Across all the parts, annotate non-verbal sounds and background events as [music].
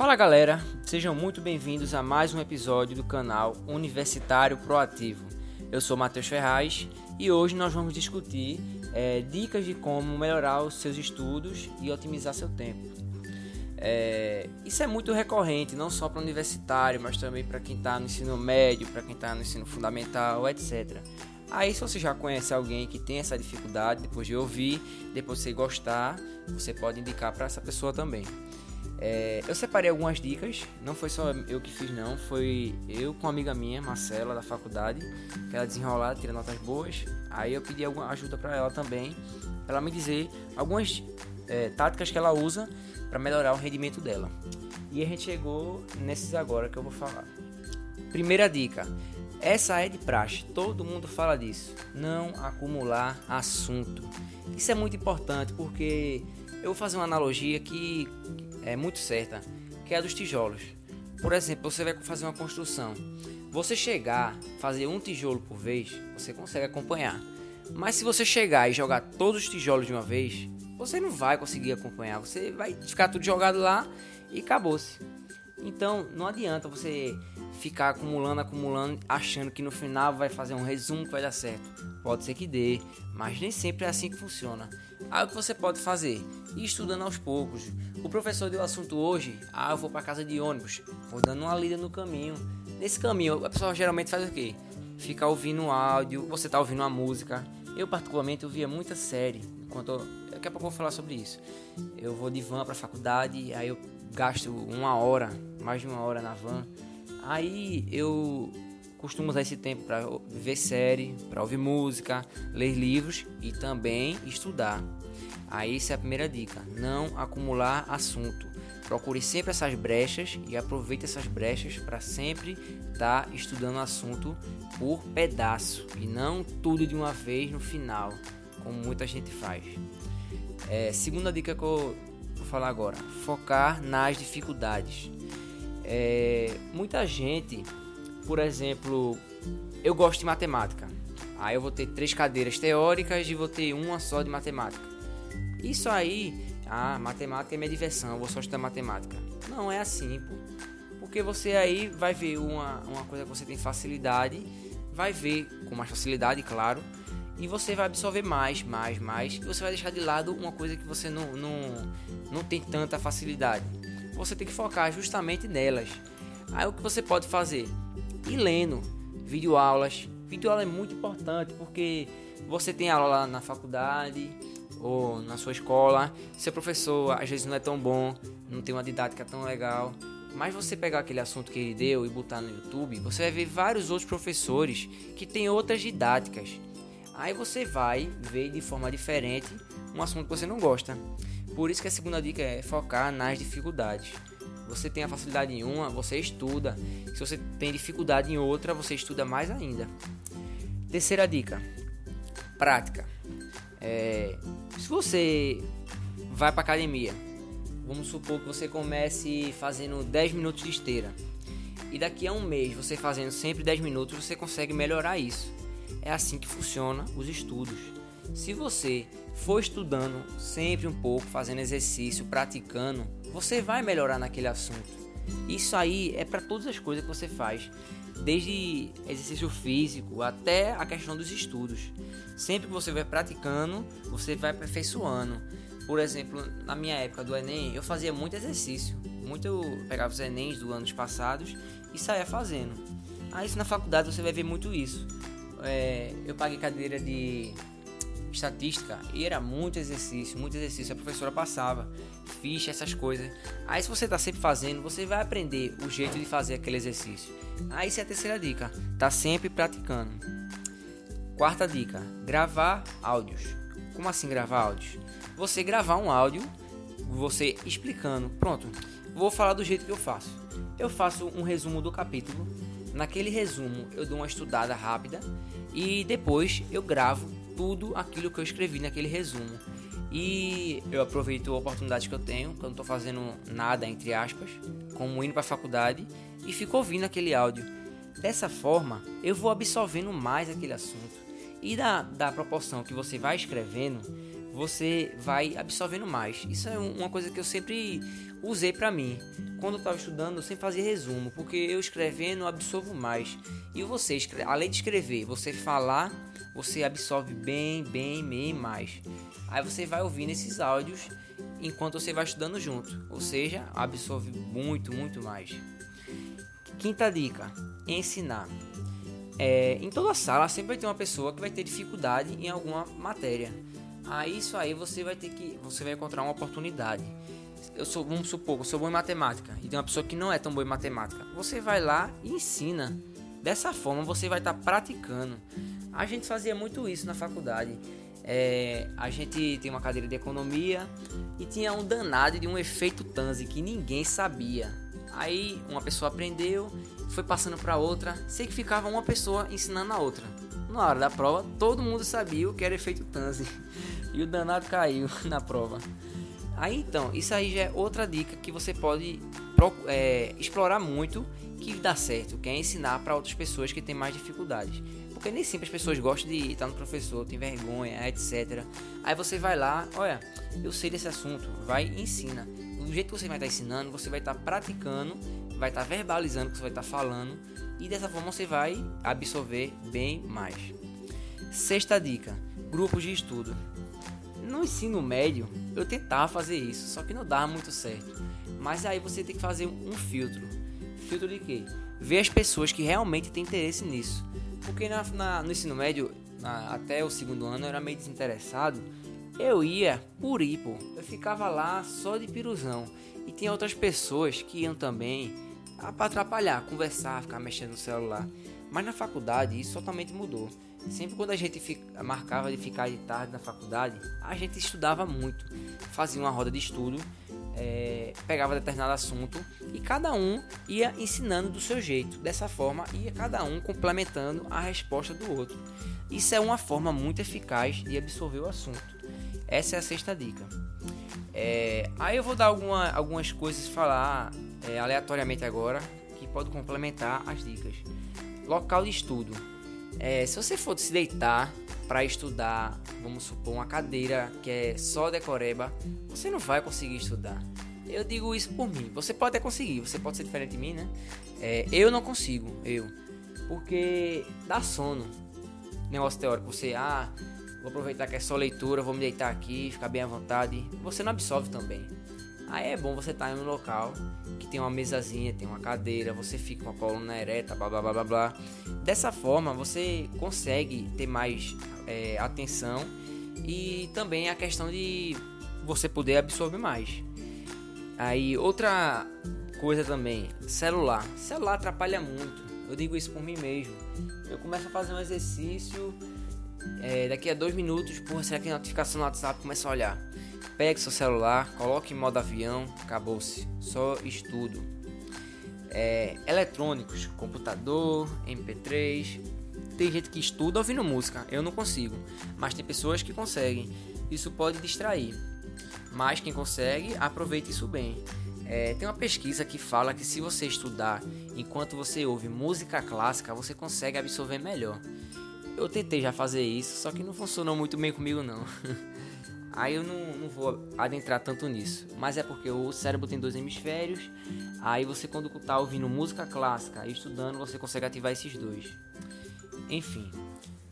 Fala galera, sejam muito bem-vindos a mais um episódio do canal Universitário Proativo. Eu sou Matheus Ferraz e hoje nós vamos discutir é, dicas de como melhorar os seus estudos e otimizar seu tempo. É, isso é muito recorrente, não só para universitário, mas também para quem está no ensino médio, para quem está no ensino fundamental, etc. Aí, se você já conhece alguém que tem essa dificuldade, depois de ouvir, depois de gostar, você pode indicar para essa pessoa também. É, eu separei algumas dicas, não foi só eu que fiz, não, foi eu com uma amiga minha, Marcela, da faculdade, que ela desenrolada, tira notas boas. Aí eu pedi alguma ajuda para ela também, para ela me dizer algumas é, táticas que ela usa para melhorar o rendimento dela. E a gente chegou nesses agora que eu vou falar. Primeira dica: essa é de praxe, todo mundo fala disso. Não acumular assunto. Isso é muito importante porque eu vou fazer uma analogia que é muito certa, que é a dos tijolos. Por exemplo, você vai fazer uma construção. Você chegar, fazer um tijolo por vez, você consegue acompanhar. Mas se você chegar e jogar todos os tijolos de uma vez, você não vai conseguir acompanhar. Você vai ficar tudo jogado lá e acabou-se. Então, não adianta você ficar acumulando, acumulando, achando que no final vai fazer um resumo que vai dar certo. Pode ser que dê, mas nem sempre é assim que funciona. Aí o que você pode fazer? Ir estudando aos poucos. O professor deu assunto hoje, ah, eu vou para casa de ônibus, vou dando uma lida no caminho. Nesse caminho, a pessoa geralmente faz o quê? Fica ouvindo áudio, você tá ouvindo uma música. Eu particularmente eu via muita série, enquanto daqui a pouco eu vou falar sobre isso. Eu vou de van para faculdade, aí eu gasto uma hora, mais de uma hora na van. Aí eu costumo usar esse tempo para ver série, para ouvir música, ler livros e também estudar. Aí essa é a primeira dica: não acumular assunto. Procure sempre essas brechas e aproveite essas brechas para sempre estar tá estudando assunto por pedaço e não tudo de uma vez no final, como muita gente faz. É, segunda dica que eu vou falar agora: focar nas dificuldades. É, muita gente, por exemplo, eu gosto de matemática. Aí eu vou ter três cadeiras teóricas e vou ter uma só de matemática. Isso aí, ah, matemática é minha diversão, eu vou só estudar matemática. Não é assim, pô. Porque você aí vai ver uma, uma coisa que você tem facilidade, vai ver com mais facilidade, claro, e você vai absorver mais, mais, mais, e você vai deixar de lado uma coisa que você não, não, não tem tanta facilidade. Você tem que focar justamente nelas. Aí o que você pode fazer? Ir lendo videoaulas. Videoaula é muito importante porque você tem aula lá na faculdade ou na sua escola. Seu professor às vezes não é tão bom, não tem uma didática tão legal. Mas você pegar aquele assunto que ele deu e botar no YouTube, você vai ver vários outros professores que têm outras didáticas. Aí você vai ver de forma diferente um assunto que você não gosta. Por isso que a segunda dica é focar nas dificuldades. Você tem a facilidade em uma, você estuda. Se você tem dificuldade em outra, você estuda mais ainda. Terceira dica: prática. É, se você vai para academia, vamos supor que você comece fazendo 10 minutos de esteira. E daqui a um mês, você fazendo sempre 10 minutos, você consegue melhorar isso. É assim que funciona os estudos. Se você for estudando sempre um pouco, fazendo exercício, praticando, você vai melhorar naquele assunto. Isso aí é para todas as coisas que você faz, desde exercício físico até a questão dos estudos. Sempre que você vai praticando, você vai aperfeiçoando. Por exemplo, na minha época do Enem, eu fazia muito exercício. Muito eu pegava os Enems dos anos passados e saía fazendo. Aí na faculdade você vai ver muito isso é, eu paguei cadeira de estatística e era muito exercício, muito exercício. A professora passava, ficha, essas coisas. Aí, se você está sempre fazendo, você vai aprender o jeito de fazer aquele exercício. Aí, essa é a terceira dica: tá sempre praticando. Quarta dica: gravar áudios. Como assim gravar áudios? Você gravar um áudio, você explicando. Pronto, vou falar do jeito que eu faço. Eu faço um resumo do capítulo Naquele resumo, eu dou uma estudada rápida e depois eu gravo tudo aquilo que eu escrevi naquele resumo. E eu aproveito a oportunidade que eu tenho, quando estou fazendo nada, entre aspas, como indo para a faculdade, e fico ouvindo aquele áudio. Dessa forma, eu vou absorvendo mais aquele assunto. E da, da proporção que você vai escrevendo, você vai absorvendo mais. Isso é uma coisa que eu sempre usei para mim. Quando eu estava estudando, eu sempre fazia resumo, porque eu escrevendo eu absorvo mais. E você, além de escrever, você falar, você absorve bem, bem, bem mais. Aí você vai ouvindo esses áudios enquanto você vai estudando junto, ou seja, absorve muito, muito mais. Quinta dica: ensinar. É, em toda sala sempre vai ter uma pessoa que vai ter dificuldade em alguma matéria. Aí isso aí você vai ter que, você vai encontrar uma oportunidade. Eu sou, vamos supor, eu sou bom em matemática e tem uma pessoa que não é tão boa em matemática. Você vai lá e ensina. Dessa forma você vai estar tá praticando. A gente fazia muito isso na faculdade. É, a gente tem uma cadeira de economia e tinha um danado de um efeito Tanzi que ninguém sabia. Aí uma pessoa aprendeu, foi passando para outra, sei que ficava uma pessoa ensinando a outra. Na hora da prova, todo mundo sabia o que era efeito Tanzi [laughs] e o danado caiu [laughs] na prova. Aí então, isso aí já é outra dica que você pode é, explorar muito que dá certo, que é ensinar para outras pessoas que têm mais dificuldades. Porque nem sempre as pessoas gostam de estar no professor, tem vergonha, etc. Aí você vai lá, olha, eu sei desse assunto, vai e ensina. Do jeito que você vai estar ensinando, você vai estar praticando, vai estar verbalizando o que você vai estar falando e dessa forma você vai absorver bem mais. Sexta dica: grupos de estudo. No ensino médio, eu tentava fazer isso, só que não dava muito certo. Mas aí você tem que fazer um filtro. Filtro de quê? Ver as pessoas que realmente têm interesse nisso. Porque na, na, no ensino médio, na, até o segundo ano, eu era meio desinteressado. Eu ia por ir, pô. Eu ficava lá só de piruzão. E tinha outras pessoas que iam também para atrapalhar, conversar, ficar mexendo no celular. Mas na faculdade isso totalmente mudou. Sempre quando a gente fica, marcava de ficar de tarde na faculdade, a gente estudava muito. Fazia uma roda de estudo é, pegava determinado assunto e cada um ia ensinando do seu jeito. Dessa forma, ia cada um complementando a resposta do outro. Isso é uma forma muito eficaz de absorver o assunto. Essa é a sexta dica. É, aí eu vou dar alguma, algumas coisas, falar é, aleatoriamente agora, que pode complementar as dicas. Local de estudo. É, se você for se deitar para estudar, vamos supor, uma cadeira que é só decoreba, você não vai conseguir estudar. Eu digo isso por mim. Você pode até conseguir, você pode ser diferente de mim, né? É, eu não consigo, eu. Porque dá sono. Negócio teórico, você, ah, vou aproveitar que é só leitura, vou me deitar aqui, ficar bem à vontade. Você não absorve também. Aí é bom você estar tá em um local que tem uma mesazinha, tem uma cadeira, você fica com a coluna ereta, blá blá blá blá blá. Dessa forma você consegue ter mais é, atenção e também a questão de você poder absorver mais. Aí outra coisa também, celular. Celular atrapalha muito. Eu digo isso por mim mesmo. Eu começo a fazer um exercício, é, daqui a dois minutos, porra, será que a notificação no WhatsApp começa a olhar? Pegue seu celular, coloque em modo avião, acabou-se. Só estudo. É, eletrônicos, computador, MP3. Tem gente que estuda ouvindo música, eu não consigo, mas tem pessoas que conseguem. Isso pode distrair, mas quem consegue, aproveite isso bem. É, tem uma pesquisa que fala que se você estudar enquanto você ouve música clássica, você consegue absorver melhor. Eu tentei já fazer isso, só que não funcionou muito bem comigo não. [laughs] Aí eu não, não vou adentrar tanto nisso. Mas é porque o cérebro tem dois hemisférios. Aí você, quando tá ouvindo música clássica e estudando, você consegue ativar esses dois. Enfim.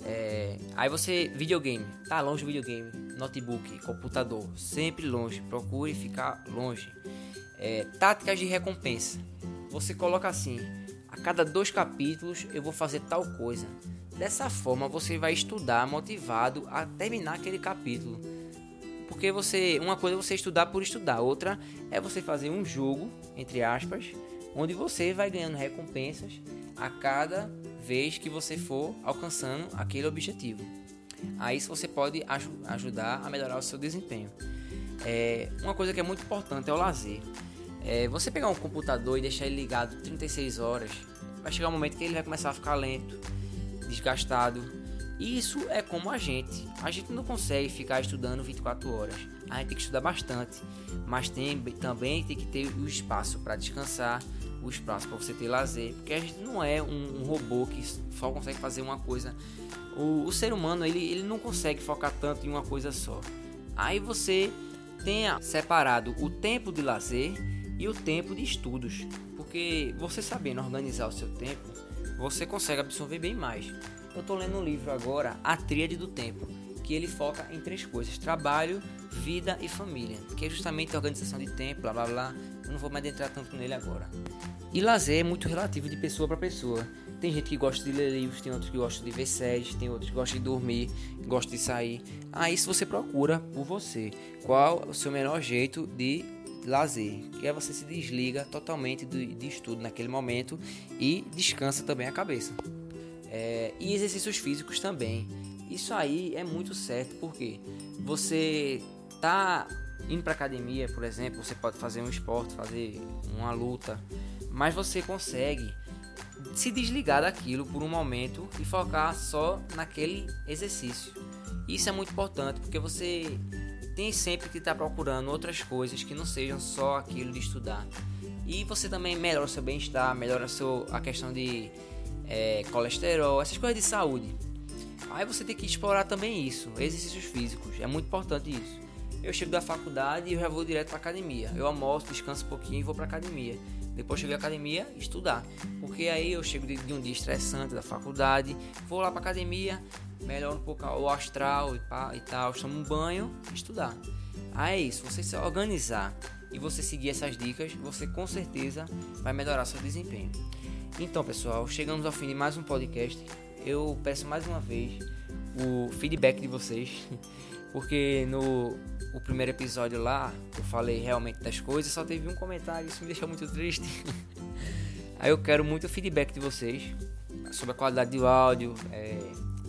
É, aí você. Videogame. Tá longe o videogame. Notebook, computador. Sempre longe. Procure ficar longe. É, táticas de recompensa. Você coloca assim: a cada dois capítulos eu vou fazer tal coisa. Dessa forma você vai estudar motivado a terminar aquele capítulo porque você, uma coisa é você estudar por estudar, outra é você fazer um jogo, entre aspas, onde você vai ganhando recompensas a cada vez que você for alcançando aquele objetivo. Aí você pode aj ajudar a melhorar o seu desempenho. É, uma coisa que é muito importante é o lazer. É, você pegar um computador e deixar ele ligado 36 horas, vai chegar um momento que ele vai começar a ficar lento, desgastado isso é como a gente. A gente não consegue ficar estudando 24 horas. A gente tem que estudar bastante, mas tem, também tem que ter o espaço para descansar, o espaço para você ter lazer, porque a gente não é um, um robô que só consegue fazer uma coisa. O, o, ser humano ele, ele não consegue focar tanto em uma coisa só. Aí você tenha separado o tempo de lazer e o tempo de estudos, porque você sabendo organizar o seu tempo, você consegue absorver bem mais. Eu estou lendo um livro agora, A Tríade do Tempo, que ele foca em três coisas: trabalho, vida e família, que é justamente a organização de tempo, blá blá blá. Eu não vou me adentrar tanto nele agora. E lazer é muito relativo de pessoa para pessoa. Tem gente que gosta de ler livros, tem outros que gostam de ver séries, tem outros que gostam de dormir, gostam de sair. Aí se você procura por você, qual o seu melhor jeito de lazer, que é você se desliga totalmente de, de estudo naquele momento e descansa também a cabeça. É, e exercícios físicos também. Isso aí é muito certo, porque você tá indo para academia, por exemplo, você pode fazer um esporte, fazer uma luta, mas você consegue se desligar daquilo por um momento e focar só naquele exercício. Isso é muito importante porque você tem sempre que estar tá procurando outras coisas que não sejam só aquilo de estudar. E você também melhora o seu bem-estar, melhora a, seu, a questão de é, colesterol, essas coisas de saúde. Aí você tem que explorar também isso, exercícios físicos, é muito importante isso. Eu chego da faculdade e já vou direto para academia. Eu almoço, descanso um pouquinho e vou para academia. Depois cheguei à academia, estudar. Porque aí eu chego de, de um dia estressante da faculdade, vou lá para academia, melhor um pouco o astral e, pá, e tal, tomo um banho, estudar. Aí é isso, você se organizar e você seguir essas dicas, você com certeza vai melhorar seu desempenho. Então, pessoal, chegamos ao fim de mais um podcast. Eu peço mais uma vez o feedback de vocês, [laughs] porque no o primeiro episódio lá, eu falei realmente das coisas, só teve um comentário, isso me deixou muito triste. [laughs] Aí eu quero muito feedback de vocês sobre a qualidade do áudio, é,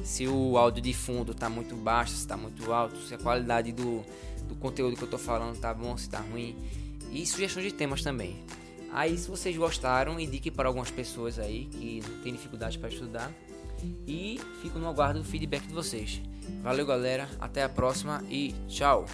se o áudio de fundo tá muito baixo, se tá muito alto, se a qualidade do, do conteúdo que eu tô falando tá bom, se tá ruim. E sugestões de temas também. Aí, se vocês gostaram, indique para algumas pessoas aí que têm dificuldade para estudar. E fico no aguardo do feedback de vocês. Valeu, galera. Até a próxima e tchau.